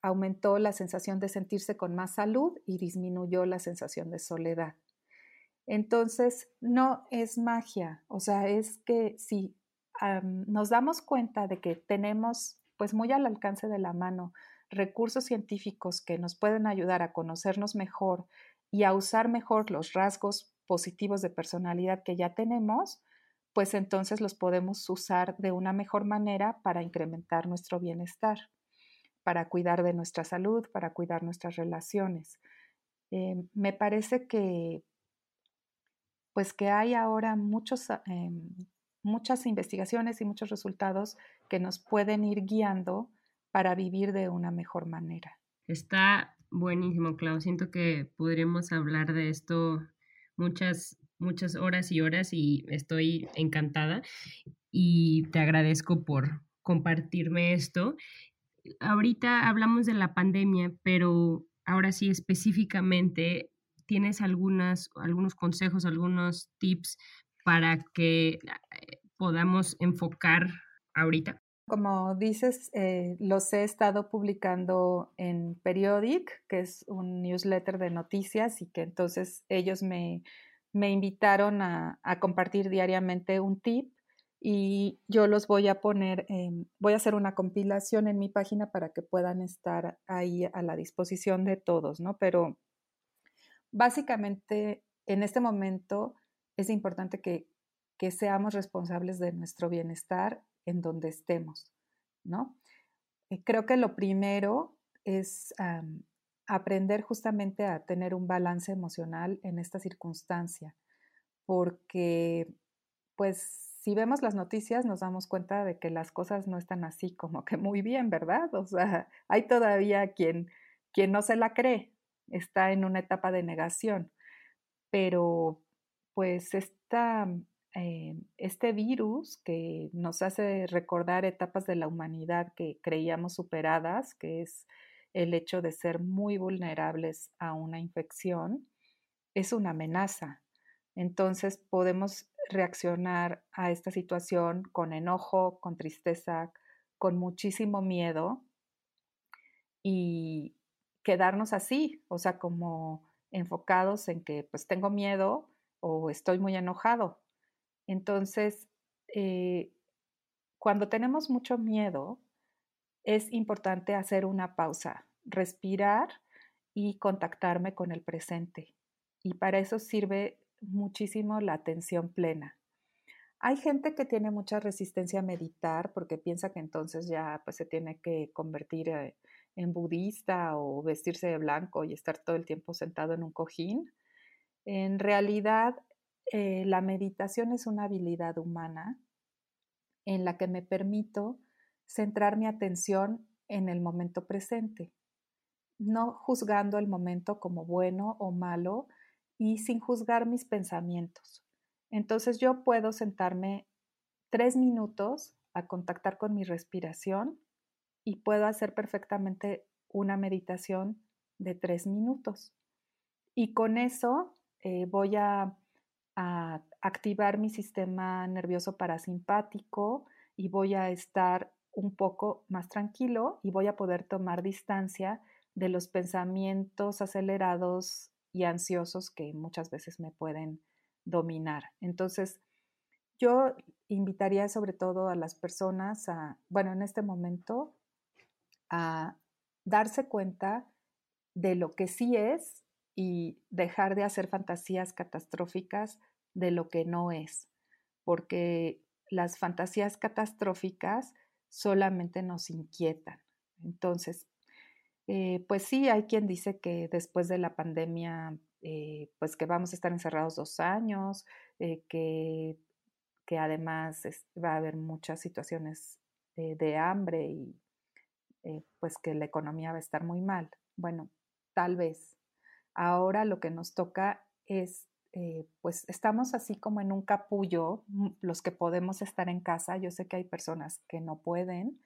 aumentó la sensación de sentirse con más salud y disminuyó la sensación de soledad. Entonces, no es magia, o sea, es que si nos damos cuenta de que tenemos pues muy al alcance de la mano recursos científicos que nos pueden ayudar a conocernos mejor y a usar mejor los rasgos positivos de personalidad que ya tenemos, pues entonces los podemos usar de una mejor manera para incrementar nuestro bienestar. para cuidar de nuestra salud, para cuidar nuestras relaciones. Eh, me parece que pues que hay ahora muchos, em, muchas investigaciones y muchos resultados que nos pueden ir guiando para vivir de una mejor manera. Está buenísimo, Clau. Siento que podríamos hablar de esto muchas, muchas horas y horas y estoy encantada y te agradezco por compartirme esto. Ahorita hablamos de la pandemia, pero ahora sí específicamente tienes algunas, algunos consejos, algunos tips para que eh, podamos enfocar ahorita? Como dices, eh, los he estado publicando en Periodic, que es un newsletter de noticias y que entonces ellos me, me invitaron a, a, compartir diariamente un tip y yo los voy a poner, voy a hacer una compilación en mi página para que puedan estar ahí a la disposición de todos, ¿no? Pero básicamente en este momento es importante que, seamos responsables de nuestro bienestar en donde estemos, ¿no? Eh, creo que lo primero es aprender justamente a tener un balance emocional en esta circunstancia, porque pues si vemos las noticias nos damos cuenta de que las cosas no están así como que muy bien, ¿verdad? O sea, hay todavía quien, quien no se la cree, está en una etapa de negación. Pero pues esta, eh, este virus que nos hace recordar etapas de la humanidad que creíamos superadas, que es el hecho de ser muy vulnerables a una infección, es una amenaza. Entonces podemos reaccionar a esta situación con enojo, con tristeza, con muchísimo miedo y, quedarnos así, o sea, como enfocados en que pues tengo miedo o estoy muy enojado. Entonces, eh, cuando tenemos mucho miedo, es importante hacer una pausa, respirar y contactarme con el presente. Y para eso sirve muchísimo la atención plena. Hay gente que tiene mucha resistencia a meditar porque piensa que entonces ya pues, se tiene que convertir eh, en budista o vestirse de blanco y estar todo el tiempo sentado en un cojín. En realidad, eh, la meditación es una habilidad humana en la que me permito centrar mi atención en el momento presente, no juzgando el momento como bueno o malo y sin juzgar mis pensamientos. Entonces yo puedo sentarme tres minutos a contactar con mi respiración y puedo hacer perfectamente una meditación de tres minutos. Y con eso eh, voy a, a, activar mi sistema nervioso parasimpático y voy a estar un poco más tranquilo y voy a poder tomar distancia de los pensamientos acelerados y ansiosos que muchas veces me pueden dominar. Entonces, yo invitaría sobre todo a las personas a, bueno, en este momento, a darse cuenta de lo que sí es y dejar de hacer fantasías catastróficas de lo que no es, porque las fantasías catastróficas solamente nos inquietan. Entonces, eh, pues sí, hay quien dice que después de la pandemia, eh, pues que vamos a estar encerrados dos años, eh, que, que, además va a haber muchas situaciones de hambre y pues que la economía va a estar muy mal. Bueno, tal vez. Ahora lo que nos toca es, eh, pues estamos así como en un capullo, mm, los que podemos estar en casa. Yo sé que hay personas que no pueden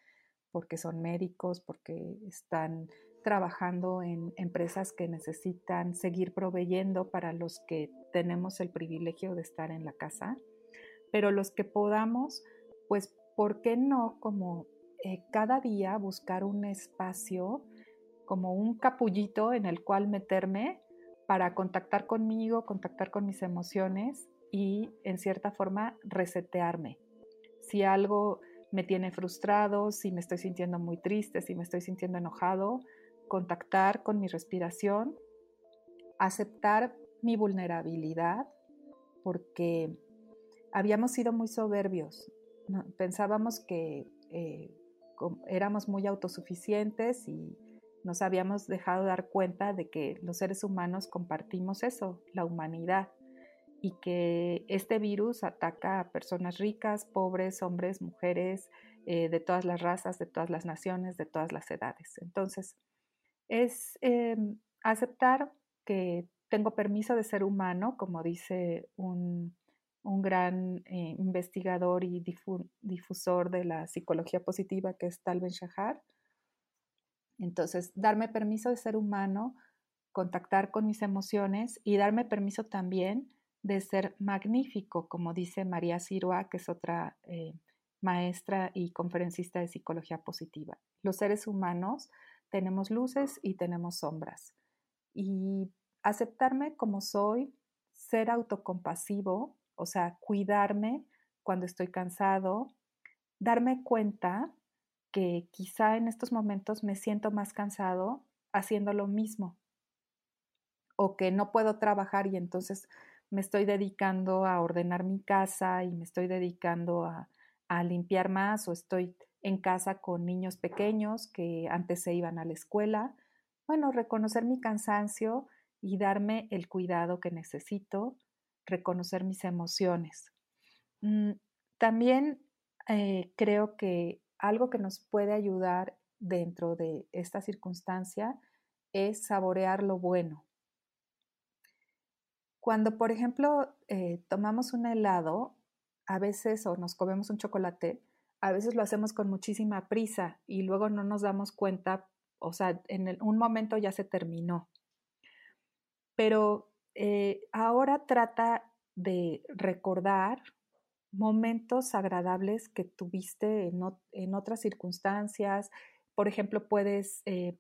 porque son médicos, porque están trabajando en empresas que necesitan seguir proveyendo para los que tenemos el privilegio de estar en la casa. Pero los que podamos, pues, ¿por qué no como eh, cada día buscar un espacio como un capullito en el cual meterme para contactar conmigo, contactar con mis emociones y en cierta forma resetearme. Si algo me tiene frustrado, si me estoy sintiendo muy triste, si me estoy sintiendo enojado, contactar con mi respiración, aceptar mi vulnerabilidad, porque habíamos sido muy soberbios. Pensábamos que eh, éramos muy autosuficientes y nos habíamos dejado dar cuenta de que los seres humanos compartimos eso, la humanidad, y que este virus ataca a personas ricas, pobres, hombres, mujeres, eh, de todas las razas, de todas las naciones, de todas las edades. Entonces, es em, aceptar que tengo permiso de ser humano, como dice un, gran eh, investigador y difusor de la psicología positiva que es Tal Ben Shahar, entonces, darme permiso de ser humano, contactar con mis emociones y darme permiso también de ser magnífico, como dice María Sirua, que es otra eh, maestra y conferencista de psicología positiva. Los seres humanos tenemos luces y tenemos sombras. Y aceptarme como soy, ser autocompasivo, o sea, cuidarme cuando estoy cansado, darme cuenta que quizá en estos momentos me siento más cansado haciendo lo mismo o que no puedo trabajar y entonces me estoy dedicando a ordenar mi casa y me estoy dedicando a, limpiar más o estoy en casa con niños pequeños que antes se iban a la escuela. Bueno, reconocer mi cansancio y darme el cuidado que necesito, reconocer mis emociones. Mm, también eh, creo que algo que nos puede ayudar dentro de esta circunstancia es saborear lo bueno. Cuando, por ejemplo, eh, tomamos un helado, a veces, o nos comemos un chocolate, a veces lo hacemos con muchísima prisa y luego no nos damos cuenta, o sea, en un momento ya se terminó. Pero eh, ahora trata de recordar momentos agradables que tuviste en, otras circunstancias. Por ejemplo, puedes eh,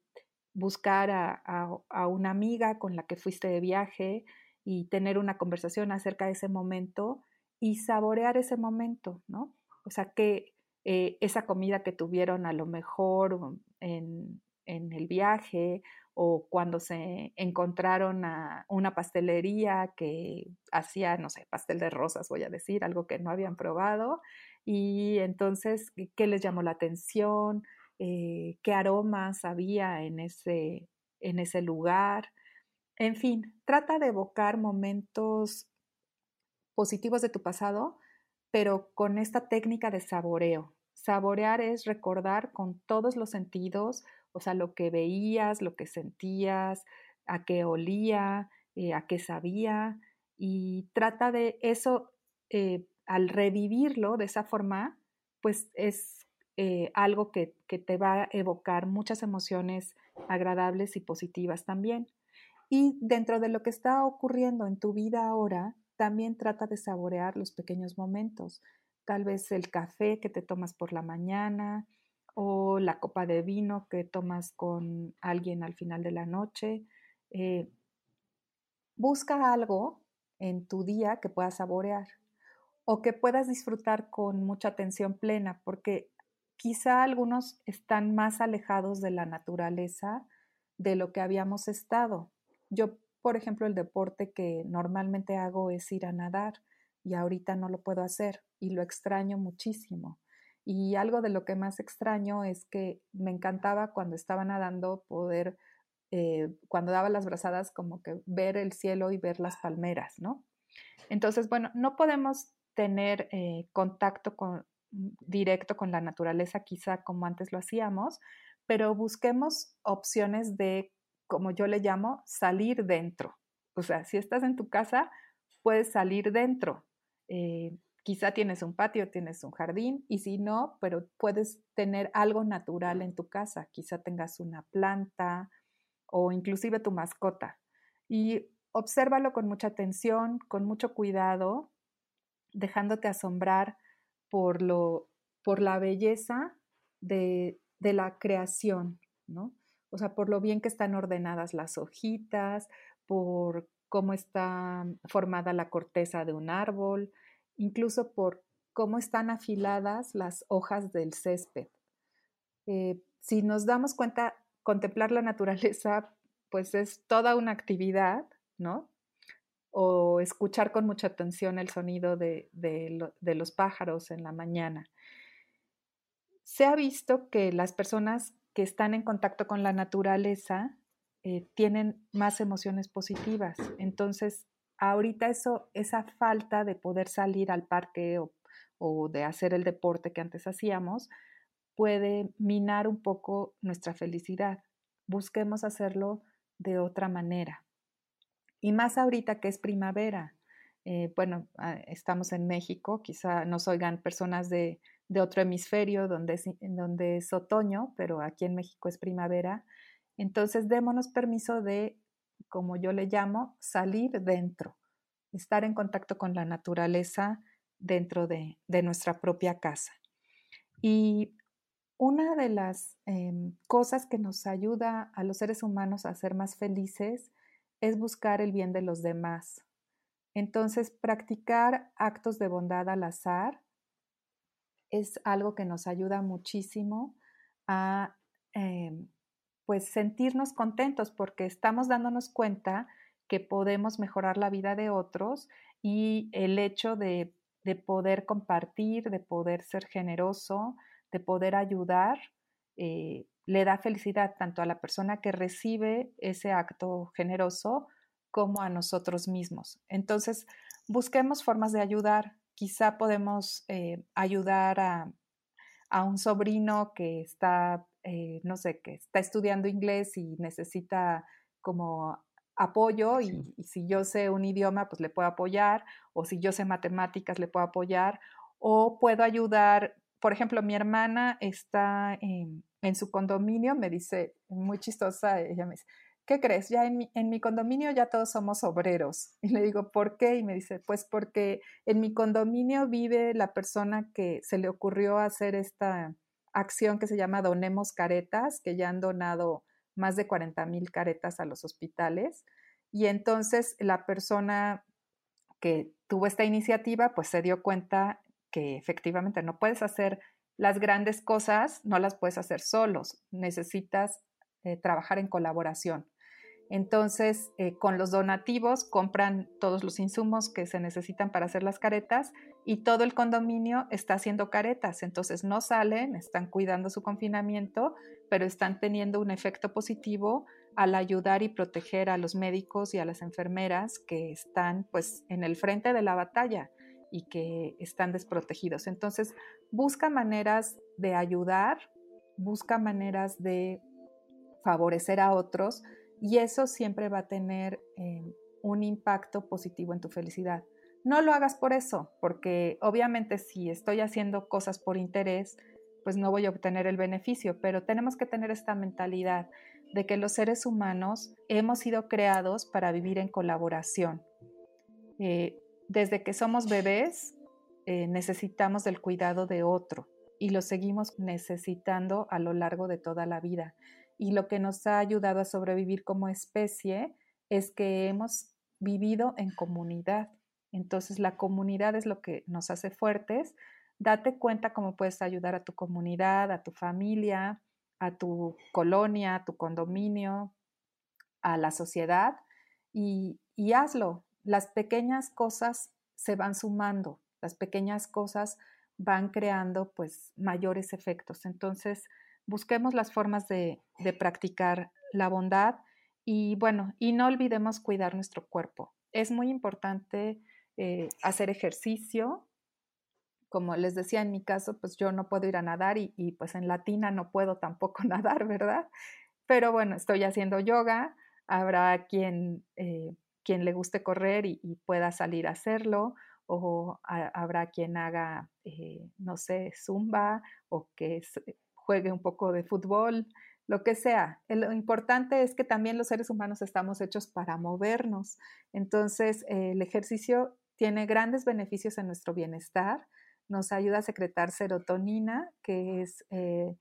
buscar a, una amiga con la que fuiste de viaje y tener una conversación acerca de ese momento y saborear ese momento, ¿no? O sea, que eh, esa comida que tuvieron a lo mejor en, en el viaje o cuando se encontraron a una pastelería que hacía, no sé, pastel de rosas, voy a decir, algo que no habían probado, y entonces, ¿qué les llamó la atención? Eh, ¿Qué aromas había en ese, en ese lugar? En fin, trata de evocar momentos positivos de tu pasado, pero con esta técnica de saboreo. Saborear es recordar con todos los sentidos o sea, lo que veías, lo que sentías, a qué olía, eh, a qué sabía, y trata de eso, eh, al revivirlo de esa forma, pues es eh, algo que, que, te va a evocar muchas emociones agradables y positivas también. Y dentro de lo que está ocurriendo en tu vida ahora, también trata de saborear los pequeños momentos. Tal vez el café que te tomas por la mañana, o la copa de vino que tomas con alguien al final de la noche. Eh, busca algo en tu día que puedas saborear o que puedas disfrutar con mucha atención plena, porque quizá algunos están más alejados de la naturaleza de lo que habíamos estado. Yo, por ejemplo, el deporte que normalmente hago es ir a nadar y ahorita no lo puedo hacer y lo extraño muchísimo. Y algo de lo que más extraño es que me encantaba cuando estaba nadando poder, eh, cuando daba las brazadas, como que ver el cielo y ver las palmeras, ¿no? Entonces, bueno, no podemos tener eh, contacto con, directo con la naturaleza quizá como antes lo hacíamos, pero busquemos opciones de, como yo le llamo, salir dentro. O sea, si estás en tu casa, puedes salir dentro. Eh, Quizá tienes un patio, tienes un jardín y si no, pero puedes tener algo natural en tu casa. Quizá tengas una planta o inclusive tu mascota. Y obsérvalo con mucha atención, con mucho cuidado, dejándote asombrar por, lo, por la belleza de, de la creación, ¿no? O sea, por lo bien que están ordenadas las hojitas, por cómo está formada la corteza de un árbol, incluso por cómo están afiladas las hojas del césped. Eh, si nos damos cuenta, contemplar la naturaleza, pues es toda una actividad, ¿no? O escuchar con mucha atención el sonido de, los pájaros en la mañana. se ha visto que las personas que están en contacto con la naturaleza eh, tienen más emociones positivas. Entonces, ahorita eso, esa falta de poder salir al parque o, de hacer el deporte que antes hacíamos, puede minar un poco nuestra felicidad. Busquemos hacerlo de otra manera. Y más ahorita que es primavera. Eh, bueno, ah, estamos en México, quizá nos oigan personas de, otro hemisferio donde es, donde es otoño, pero aquí en México es primavera. Entonces, démonos permiso de, como yo le llamo, salir dentro, estar en contacto con la naturaleza dentro de, nuestra propia casa. Y una de las em, cosas que nos ayuda a los seres humanos a ser más felices es buscar el bien de los demás. Entonces, practicar actos de bondad al azar es algo que nos ayuda muchísimo a em, pues sentirnos contentos porque estamos dándonos cuenta que podemos mejorar la vida de otros y el hecho de, poder compartir, de poder ser generoso, de poder ayudar, eh, le da felicidad tanto a la persona que recibe ese acto generoso como a nosotros mismos. Entonces, busquemos formas de ayudar. Quizá podemos eh, ayudar a, un sobrino que está, eh, no sé, que está estudiando inglés y necesita como apoyo y, si yo sé un idioma, pues le puedo apoyar, o si yo sé matemáticas, le puedo apoyar, o puedo ayudar, por ejemplo, mi hermana está en, en su condominio, me dice, muy chistosa, ella me dice, ¿qué crees? Ya en mi, en mi, condominio ya todos somos obreros. Y le digo, ¿por qué? Y me dice, pues porque en mi condominio vive la persona que se le ocurrió hacer esta acción que se llama Donemos Caretas, que ya han donado más de 40 mil caretas a los hospitales. Y entonces la persona que tuvo esta iniciativa, pues se dio cuenta que efectivamente no puedes hacer las grandes cosas, no las puedes hacer solos, necesitas eh, trabajar en colaboración. Entonces, eh, con los donativos compran todos los insumos que se necesitan para hacer las caretas y todo el condominio está haciendo caretas. Entonces, no salen, están cuidando su confinamiento, pero están teniendo un efecto positivo al ayudar y proteger a los médicos y a las enfermeras que están pues en el frente de la batalla y que están desprotegidos. Entonces, busca maneras de ayudar, busca maneras de favorecer a otros y eso siempre va a tener eh, un impacto positivo en tu felicidad. No lo hagas por eso, porque obviamente si estoy haciendo cosas por interés, pues no voy a obtener el beneficio, pero tenemos que tener esta mentalidad de que los seres humanos hemos sido creados para vivir en colaboración. Eh, desde que somos bebés eh, necesitamos del cuidado de otro y lo seguimos necesitando a lo largo de toda la vida y lo que nos ha ayudado a sobrevivir como especie es que hemos vivido en comunidad. Entonces la comunidad es lo que nos hace fuertes. Date cuenta cómo puedes ayudar a tu comunidad, a tu familia, a tu colonia, a tu condominio, a la sociedad y, y hazlo. Las pequeñas cosas se van sumando, las pequeñas cosas van creando pues mayores efectos. Entonces, busquemos las formas de, practicar la bondad y bueno, y no olvidemos cuidar nuestro cuerpo. Es muy importante eh, hacer ejercicio. Como les decía en mi caso, pues yo no puedo ir a nadar y, pues en latina no puedo tampoco nadar, ¿verdad? Pero bueno, estoy haciendo yoga. Habrá quien, eh, quien le guste correr y, pueda salir a hacerlo o habrá quien haga, eh, no sé, zumba o que juegue un poco de fútbol, lo que sea. Lo importante es que también los seres humanos estamos hechos para movernos. Entonces, eh, el ejercicio tiene grandes beneficios en nuestro bienestar. Nos ayuda a secretar serotonina, que es eh,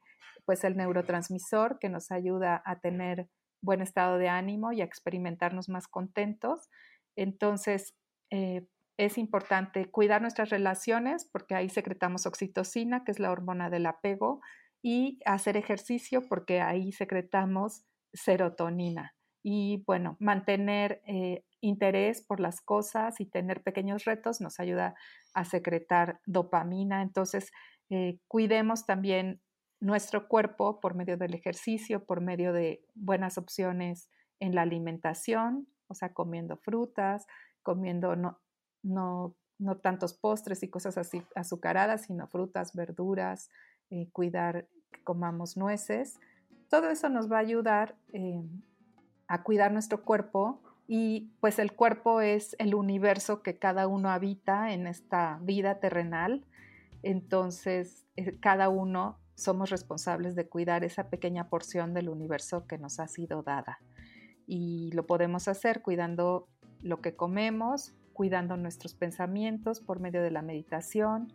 pues el neurotransmisor que nos ayuda a tener buen estado de ánimo y a experimentarnos más contentos. Entonces, eh, es importante cuidar nuestras relaciones porque ahí secretamos oxitocina, que es la hormona del apego, y hacer ejercicio porque ahí secretamos serotonina. Y bueno, mantener eh, interés por las cosas y tener pequeños retos nos ayuda a secretar dopamina. Entonces, eh, cuidemos también nuestro cuerpo por medio del ejercicio, por medio de buenas opciones en la alimentación, o sea, comiendo frutas, comiendo no, no, no tantos postres y cosas así azucaradas, sino frutas, verduras, eh, cuidar que comamos nueces. Todo eso nos va a ayudar eh, a cuidar nuestro cuerpo y pues el cuerpo es el universo que cada uno habita en esta vida terrenal. Entonces, eh, cada uno somos responsables de cuidar esa pequeña porción del universo que nos ha sido dada. Y lo podemos hacer cuidando lo que comemos, cuidando nuestros pensamientos por medio de la meditación,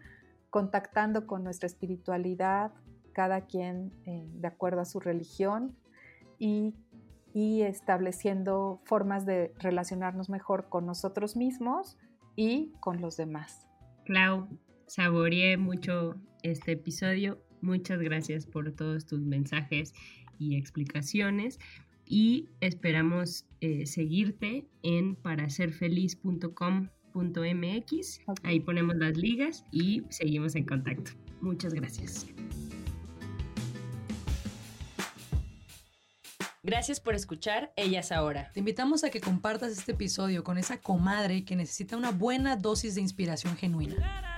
contactando con nuestra espiritualidad, cada quien eh, de acuerdo a su religión, y, y estableciendo formas de relacionarnos mejor con nosotros mismos y con los demás. Clau, saboreé mucho este episodio Muchas gracias por todos tus mensajes y explicaciones y esperamos eh, seguirte en Ahí ponemos las ligas y seguimos en contacto. Muchas gracias. Gracias por escuchar Ellas Ahora. Te invitamos a que compartas este episodio con esa comadre que necesita una buena dosis de inspiración genuina.